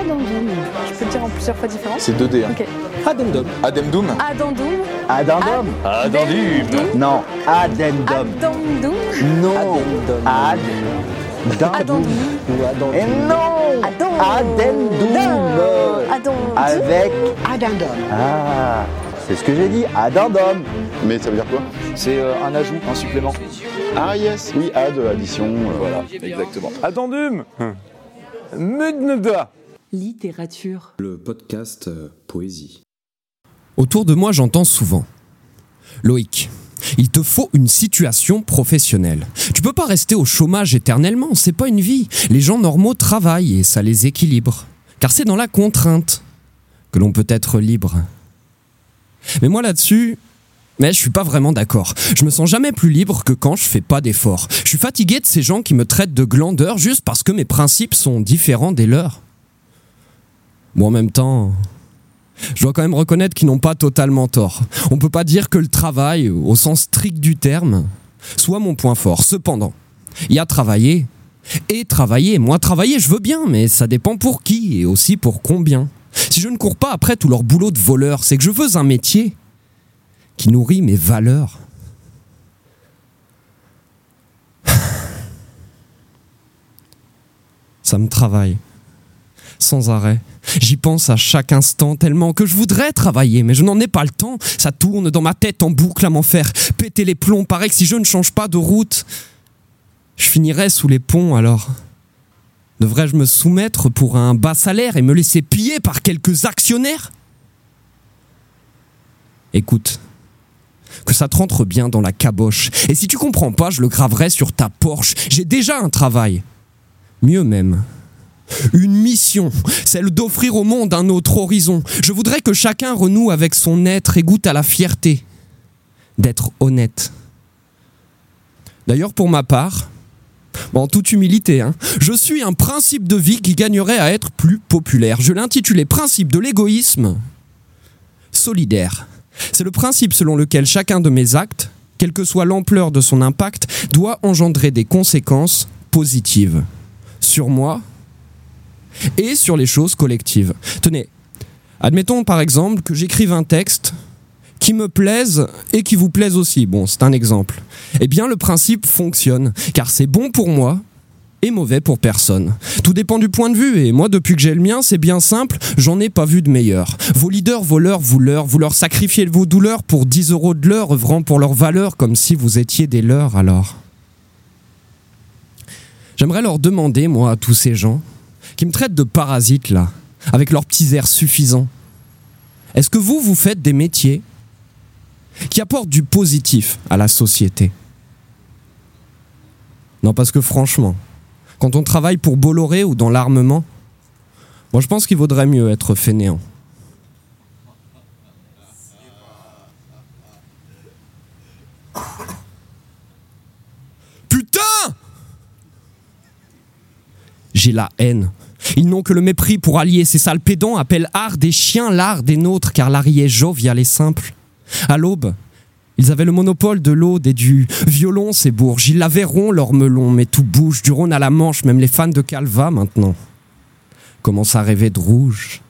Addendum. Je peux le dire en plusieurs fois différentes C'est 2D. Hein. Ok. Addendum. Addendum Addendum. Addendum Addendum. Non, addendum. Addendum. Non. Ou addendum. Et non. Addendum. Addendum. Avec... Addendum. Ah, c'est ce que j'ai dit, addendum. Mais ça veut dire quoi? C'est euh, un ajout, un supplément. Ah yes, oui, add, addition. euh, Voilà, exactement. Addendum Mudneda Littérature. Le podcast euh, Poésie. Autour de moi, j'entends souvent Loïc, il te faut une situation professionnelle. Tu peux pas rester au chômage éternellement, c'est pas une vie. Les gens normaux travaillent et ça les équilibre. Car c'est dans la contrainte que l'on peut être libre. Mais moi là-dessus, mais je suis pas vraiment d'accord. Je me sens jamais plus libre que quand je fais pas d'efforts. Je suis fatigué de ces gens qui me traitent de glandeur juste parce que mes principes sont différents des leurs. Bon, en même temps, je dois quand même reconnaître qu'ils n'ont pas totalement tort. On peut pas dire que le travail, au sens strict du terme, soit mon point fort. Cependant, il y a travailler et travailler. Moi, travailler, je veux bien, mais ça dépend pour qui et aussi pour combien. Si je ne cours pas après tout leur boulot de voleur, c'est que je veux un métier qui nourrit mes valeurs. Ça me travaille, sans arrêt. J'y pense à chaque instant tellement que je voudrais travailler, mais je n'en ai pas le temps. Ça tourne dans ma tête en boucle à m'en faire péter les plombs. Paraît que si je ne change pas de route, je finirai sous les ponts alors. Devrais-je me soumettre pour un bas salaire et me laisser piller par quelques actionnaires? Écoute, que ça te rentre bien dans la caboche. Et si tu comprends pas, je le graverai sur ta Porsche. J'ai déjà un travail. Mieux même. Une mission, celle d'offrir au monde un autre horizon. Je voudrais que chacun renoue avec son être et goûte à la fierté d'être honnête. D'ailleurs, pour ma part, en toute humilité, hein, je suis un principe de vie qui gagnerait à être plus populaire. Je l'intitulais Principe de l'égoïsme solidaire. C'est le principe selon lequel chacun de mes actes, quelle que soit l'ampleur de son impact, doit engendrer des conséquences positives sur moi et sur les choses collectives. Tenez, admettons par exemple que j'écrive un texte qui me plaise et qui vous plaise aussi. Bon, c'est un exemple. Eh bien, le principe fonctionne, car c'est bon pour moi et mauvais pour personne. Tout dépend du point de vue, et moi, depuis que j'ai le mien, c'est bien simple, j'en ai pas vu de meilleur. Vos leaders, vos leurs, vous leur, vous leur sacrifiez vos douleurs pour 10 euros de l'heure, œuvrant pour leur valeur, comme si vous étiez des leurs alors. J'aimerais leur demander, moi, à tous ces gens, qui me traitent de parasites là, avec leurs petits airs suffisants. Est-ce que vous, vous faites des métiers qui apportent du positif à la société? Non, parce que franchement, quand on travaille pour Bolloré ou dans l'armement, moi je pense qu'il vaudrait mieux être fainéant. Putain J'ai la haine. Ils n'ont que le mépris pour allier. Ces sales pédants appellent art des chiens l'art des nôtres, car l'art y est jovial et simple. À l'aube, ils avaient le monopole de l'aude et du violon, ces bourges. Ils l'avaient rond, leur melon, mais tout bouge, du Rhône à la Manche, même les fans de Calva maintenant commencent à rêver de rouge.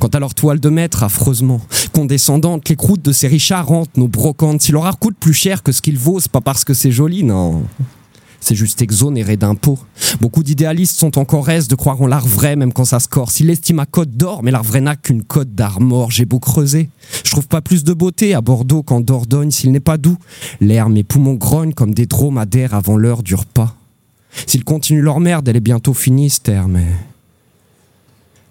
Quant à leur toile de maître, affreusement condescendante, les croûtes de ces richards hantent nos brocantes. Si leur art coûte plus cher que ce qu'il vaut, c'est pas parce que c'est joli, non. C'est juste exonéré d'impôts. Beaucoup d'idéalistes sont encore restes de croire en l'art vrai, même quand ça se corse. Ils l'estiment à côte d'or, mais l'art vrai n'a qu'une côte d'art mort. J'ai beau creuser. Je trouve pas plus de beauté à Bordeaux qu'en Dordogne s'il n'est pas doux. L'air, mes poumons grognent comme des dromadaires avant l'heure du repas. S'ils continuent leur merde, elle est bientôt finie, cette terre, mais.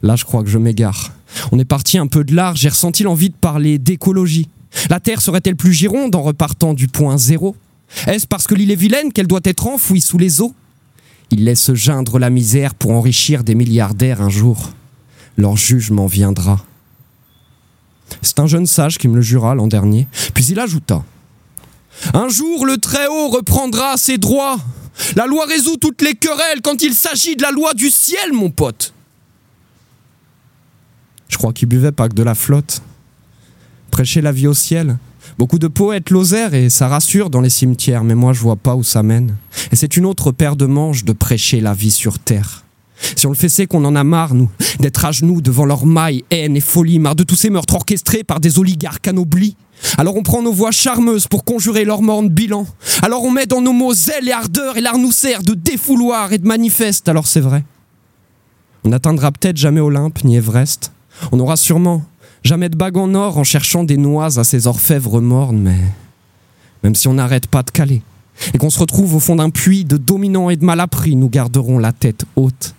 Là, je crois que je m'égare. On est parti un peu de l'art, j'ai ressenti l'envie de parler d'écologie. La Terre serait-elle plus gironde en repartant du point zéro? Est-ce parce que l'île est vilaine qu'elle doit être enfouie sous les eaux Ils laissent geindre la misère pour enrichir des milliardaires un jour. Leur jugement viendra. C'est un jeune sage qui me le jura l'an dernier. Puis il ajouta Un jour, le Très-Haut reprendra ses droits. La loi résout toutes les querelles quand il s'agit de la loi du ciel, mon pote. Je crois qu'il buvait pas que de la flotte. Prêcher la vie au ciel. Beaucoup de poètes l'osèrent et ça rassure dans les cimetières, mais moi je vois pas où ça mène. Et c'est une autre paire de manches de prêcher la vie sur terre. Si on le fait, c'est qu'on en a marre, nous, d'être à genoux devant leur maille, haine et folie, marre de tous ces meurtres orchestrés par des oligarques anoblis. Alors on prend nos voix charmeuses pour conjurer leur morne bilan. Alors on met dans nos mots zèle et ardeur et l'art nous sert de défouloir et de manifeste. Alors c'est vrai. On n'atteindra peut-être jamais Olympe ni Everest. On aura sûrement jamais de bague en or en cherchant des noix à ces orfèvres mornes, mais même si on n'arrête pas de caler et qu'on se retrouve au fond d'un puits de dominants et de malappris, nous garderons la tête haute.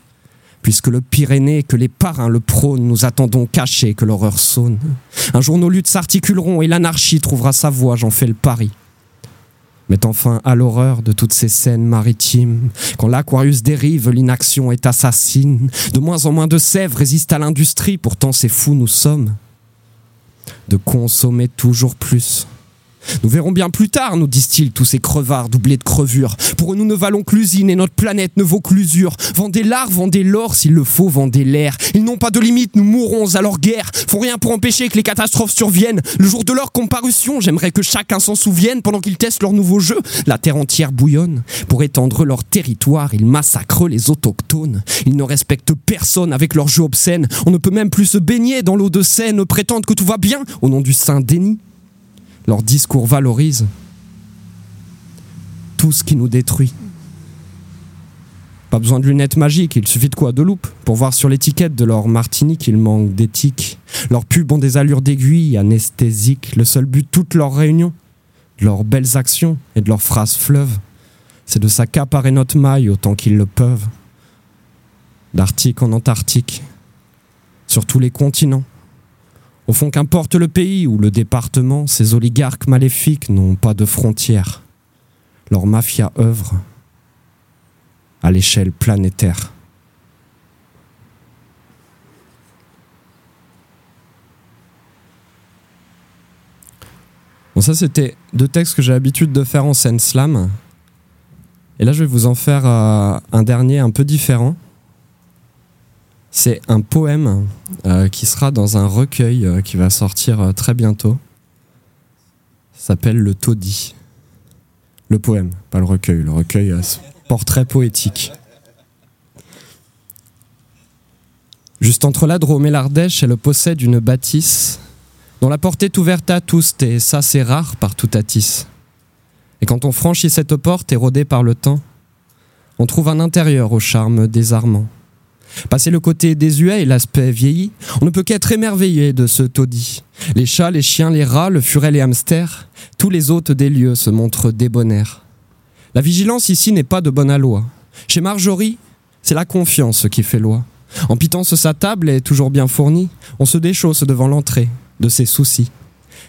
Puisque le Pyrénées, que les parrains le prônent, nous attendons cachés que l'horreur sonne. Un jour nos luttes s'articuleront et l'anarchie trouvera sa voie, j'en fais le pari. Mais enfin à l'horreur de toutes ces scènes maritimes, quand l'Aquarius dérive, l'inaction est assassine, de moins en moins de sèvres résistent à l'industrie, pourtant c'est fou nous sommes de consommer toujours plus. Nous verrons bien plus tard, nous disent-ils, tous ces crevards doublés de crevures. Pour eux, nous ne valons que l'usine et notre planète ne vaut que. Vendez l'art, vendez l'or, s'il le faut, vendez l'air. Ils n'ont pas de limite, nous mourrons à leur guerre. Font rien pour empêcher que les catastrophes surviennent. Le jour de leur comparution, j'aimerais que chacun s'en souvienne pendant qu'ils testent leur nouveau jeu. La terre entière bouillonne. Pour étendre leur territoire, ils massacrent les autochtones. Ils ne respectent personne avec leur jeu obscène. On ne peut même plus se baigner dans l'eau de Seine, prétendre que tout va bien au nom du saint déni leur discours valorise tout ce qui nous détruit. Pas besoin de lunettes magiques, il suffit de quoi De loupe pour voir sur l'étiquette de leur martini qu'il manque d'éthique. Leurs pubs ont des allures d'aiguille anesthésiques. Le seul but de toutes leurs réunions, de leurs belles actions et de leurs phrases fleuves, c'est de s'accaparer notre maille autant qu'ils le peuvent. D'Arctique en Antarctique, sur tous les continents. Au fond, qu'importe le pays ou le département, ces oligarques maléfiques n'ont pas de frontières. Leur mafia œuvre à l'échelle planétaire. Bon, ça, c'était deux textes que j'ai l'habitude de faire en scène slam. Et là, je vais vous en faire euh, un dernier un peu différent. C'est un poème euh, qui sera dans un recueil euh, qui va sortir euh, très bientôt. S'appelle Le Taudis. Le poème, pas le recueil. Le recueil, portrait poétique. Juste entre la Drôme et l'Ardèche, elle possède une bâtisse dont la porte est ouverte à tous, et ça c'est rare partout à Tis. Et quand on franchit cette porte érodée par le temps, on trouve un intérieur au charme désarmant. Passé le côté désuet et l'aspect vieilli, on ne peut qu'être émerveillé de ce taudis. Les chats, les chiens, les rats, le furel et hamster, tous les hôtes des lieux se montrent débonnaires. La vigilance ici n'est pas de bonne aloi. Chez Marjorie, c'est la confiance qui fait loi. En pitance sa table est toujours bien fournie, on se déchausse devant l'entrée de ses soucis.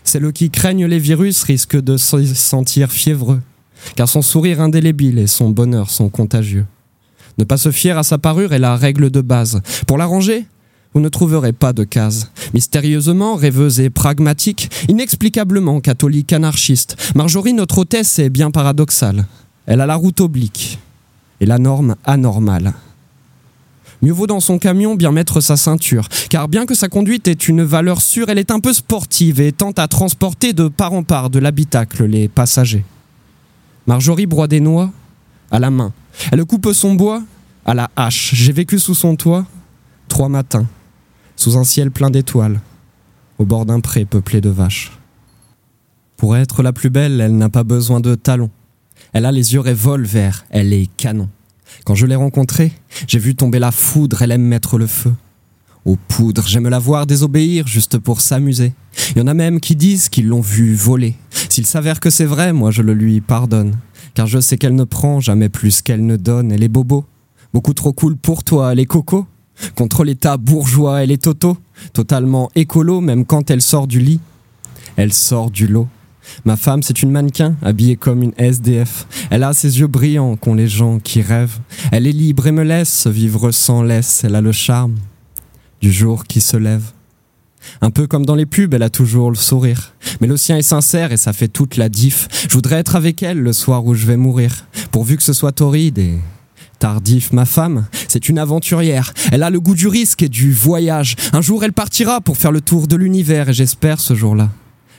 Celles qui craignent les virus risquent de se sentir fiévreux, car son sourire indélébile et son bonheur sont contagieux. Ne pas se fier à sa parure est la règle de base. Pour l'arranger, vous ne trouverez pas de case. Mystérieusement, rêveuse et pragmatique, inexplicablement catholique anarchiste, Marjorie, notre hôtesse, est bien paradoxale. Elle a la route oblique et la norme anormale. Mieux vaut dans son camion bien mettre sa ceinture, car bien que sa conduite ait une valeur sûre, elle est un peu sportive et tente à transporter de part en part de l'habitacle les passagers. Marjorie broie des noix à la main. Elle coupe son bois à la hache. J'ai vécu sous son toit trois matins, sous un ciel plein d'étoiles, au bord d'un pré peuplé de vaches. Pour être la plus belle, elle n'a pas besoin de talons. Elle a les yeux revolver, elle est canon. Quand je l'ai rencontrée, j'ai vu tomber la foudre, elle aime mettre le feu. Aux poudres, j'aime la voir désobéir juste pour s'amuser. Il y en a même qui disent qu'ils l'ont vue voler. S'il s'avère que c'est vrai, moi je le lui pardonne. Car je sais qu'elle ne prend jamais plus qu'elle ne donne. Elle est bobo. Beaucoup trop cool pour toi, elle est coco. Contre l'état bourgeois, elle est toto. Totalement écolo, même quand elle sort du lit. Elle sort du lot. Ma femme, c'est une mannequin, habillée comme une SDF. Elle a ses yeux brillants qu'ont les gens qui rêvent. Elle est libre et me laisse vivre sans laisse. Elle a le charme du jour qui se lève. Un peu comme dans les pubs, elle a toujours le sourire. Mais le sien est sincère et ça fait toute la diff. Je voudrais être avec elle le soir où je vais mourir. Pourvu que ce soit torride et tardif. Ma femme, c'est une aventurière. Elle a le goût du risque et du voyage. Un jour, elle partira pour faire le tour de l'univers et j'espère ce jour-là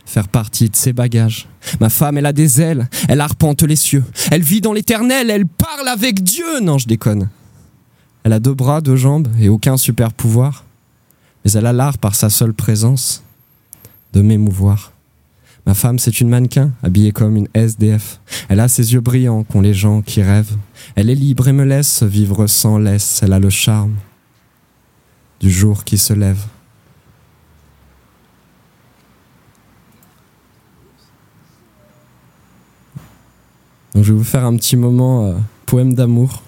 faire partie de ses bagages. Ma femme, elle a des ailes, elle arpente les cieux, elle vit dans l'éternel, elle parle avec Dieu. Non, je déconne. Elle a deux bras, deux jambes et aucun super pouvoir. Mais elle a l'art par sa seule présence de m'émouvoir. Ma femme, c'est une mannequin, habillée comme une SDF. Elle a ses yeux brillants qu'ont les gens qui rêvent. Elle est libre et me laisse vivre sans laisse. Elle a le charme du jour qui se lève. Donc je vais vous faire un petit moment euh, poème d'amour.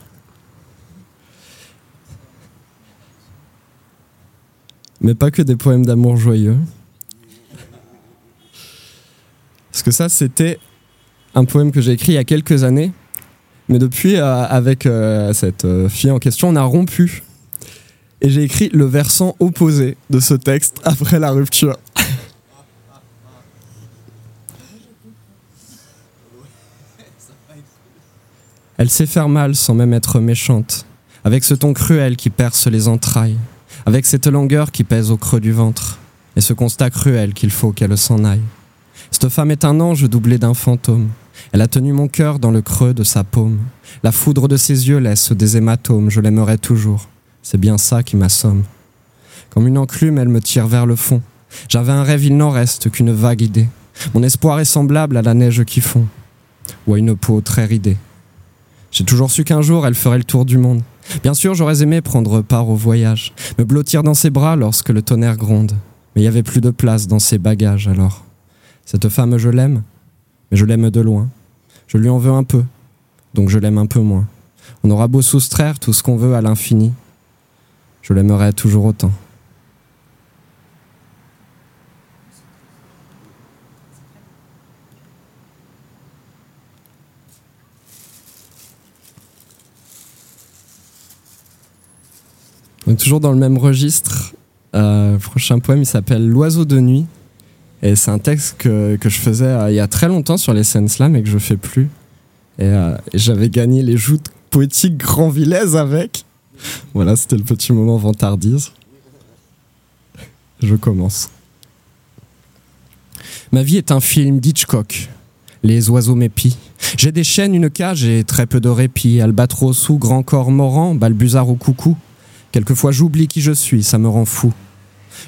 Mais pas que des poèmes d'amour joyeux. Parce ça, c'était un poème que j'ai écrit il y a quelques années. Mais depuis, euh, avec euh, cette euh, fille en question, on a rompu. Et j'ai écrit le versant opposé de ce texte après la rupture. Elle sait faire mal sans même être méchante, avec ce ton cruel qui perce les entrailles, avec cette langueur qui pèse au creux du ventre, et ce constat cruel qu'il faut qu'elle s'en aille. Cette femme est un ange doublé d'un fantôme. Elle a tenu mon cœur dans le creux de sa paume. La foudre de ses yeux laisse des hématomes, je l'aimerai toujours. C'est bien ça qui m'assomme. Comme une enclume, elle me tire vers le fond. J'avais un rêve, il n'en reste qu'une vague idée. Mon espoir est semblable à la neige qui fond, ou à une peau très ridée. J'ai toujours su qu'un jour elle ferait le tour du monde. Bien sûr, j'aurais aimé prendre part au voyage, me blottir dans ses bras lorsque le tonnerre gronde. Mais il n'y avait plus de place dans ses bagages alors. Cette femme, je l'aime, mais je l'aime de loin. Je lui en veux un peu, donc je l'aime un peu moins. On aura beau soustraire tout ce qu'on veut à l'infini, je l'aimerai toujours autant. Donc, toujours dans le même registre, euh, le prochain poème il s'appelle L'oiseau de nuit. Et c'est un texte que, je faisais euh, il y a très longtemps sur les scènes slam et que je fais plus. Et, euh, j'avais gagné les joutes poétiques Grand Villez avec. Voilà, c'était le petit moment vantardise. Je commence. Ma vie est un film d'Hitchcock. Les oiseaux m'épient. J'ai des chaînes, une cage et très peu de répit. Albatros ou grand corps morant, balbuzard ou coucou. Quelquefois j'oublie qui je suis, ça me rend fou.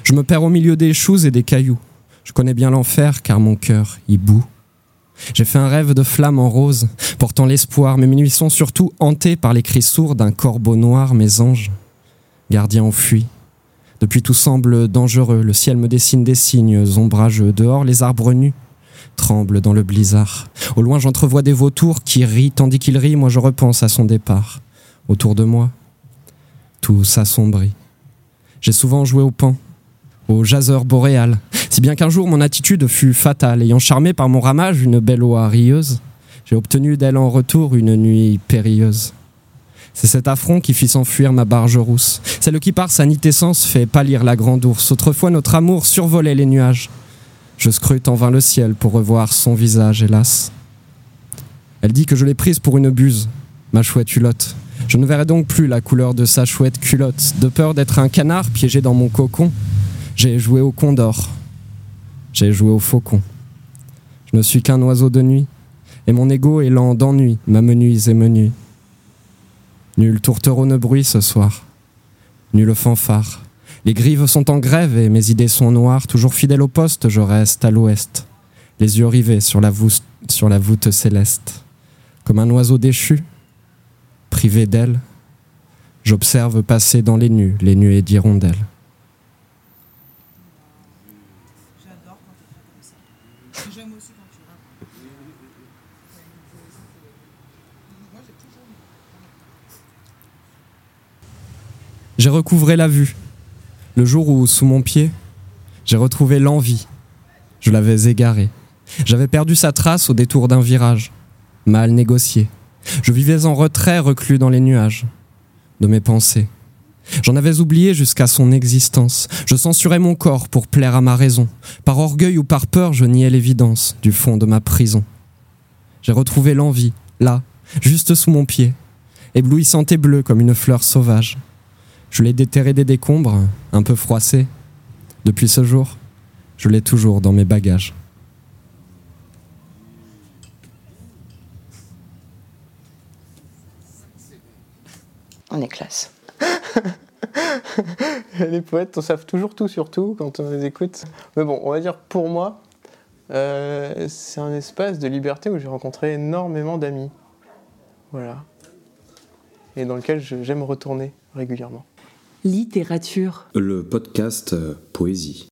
Je me perds au milieu des choux et des cailloux. Je connais bien l'enfer car mon cœur y bout. J'ai fait un rêve de flamme en rose, portant l'espoir, mes nuits sont surtout hantées par les cris sourds d'un corbeau noir, mes anges. Gardiens enfuis. Depuis tout semble dangereux, le ciel me dessine des signes ombrageux. Dehors, les arbres nus tremblent dans le blizzard. Au loin, j'entrevois des vautours qui rient, tandis qu'ils rient, moi je repense à son départ. Autour de moi, tout s'assombrit. J'ai souvent joué au pan, au jaseur boréal, si bien qu'un jour mon attitude fut fatale, ayant charmé par mon ramage une belle oie rieuse, j'ai obtenu d'elle en retour une nuit périlleuse. C'est cet affront qui fit s'enfuir ma barge rousse, celle qui par sa nitescence fait pâlir la grande ours. Autrefois notre amour survolait les nuages. Je scrute en vain le ciel pour revoir son visage, hélas. Elle dit que je l'ai prise pour une buse, ma chouette hulotte. Je ne verrai donc plus la couleur de sa chouette culotte, de peur d'être un canard piégé dans mon cocon. J'ai joué au condor, j'ai joué au faucon. Je ne suis qu'un oiseau de nuit, et mon ego est lent d'ennui, m'amenuise et me. Nul tourtereau ne bruit ce soir, nul fanfare. Les grives sont en grève et mes idées sont noires. Toujours fidèle au poste, je reste à l'ouest, les yeux rivés sur la, voûte, céleste. Comme un oiseau déchu, privé d'elle, j'observe passer dans les nues les nuées d'hirondelles. J'adore quand tu fais comme ça. J'aime aussi quand tu rappes. Moi, j'ai toujours eu. J'ai recouvré la vue. Le jour où, sous mon pied, j'ai retrouvé l'envie. Je l'avais égarée. J'avais perdu sa trace au détour d'un virage. Mal négocié. Je vivais en retrait, reclus dans les nuages de mes pensées. J'en avais oublié jusqu'à son existence. Je censurais mon corps pour plaire à ma raison. Par orgueil ou par peur, je niais l'évidence du fond de ma prison. J'ai retrouvé l'envie, là, juste sous mon pied, éblouissante et bleue comme une fleur sauvage. Je l'ai déterrée des décombres, un peu froissée. Depuis ce jour, je l'ai toujours dans mes bagages. On est classe. les poètes, on savent toujours tout sur tout quand on les écoute. Mais bon, on va dire pour moi, euh, c'est un espace de liberté où j'ai rencontré énormément d'amis. Voilà. Et dans lequel j'aime retourner régulièrement. Littérature. Le podcast euh, Poésie.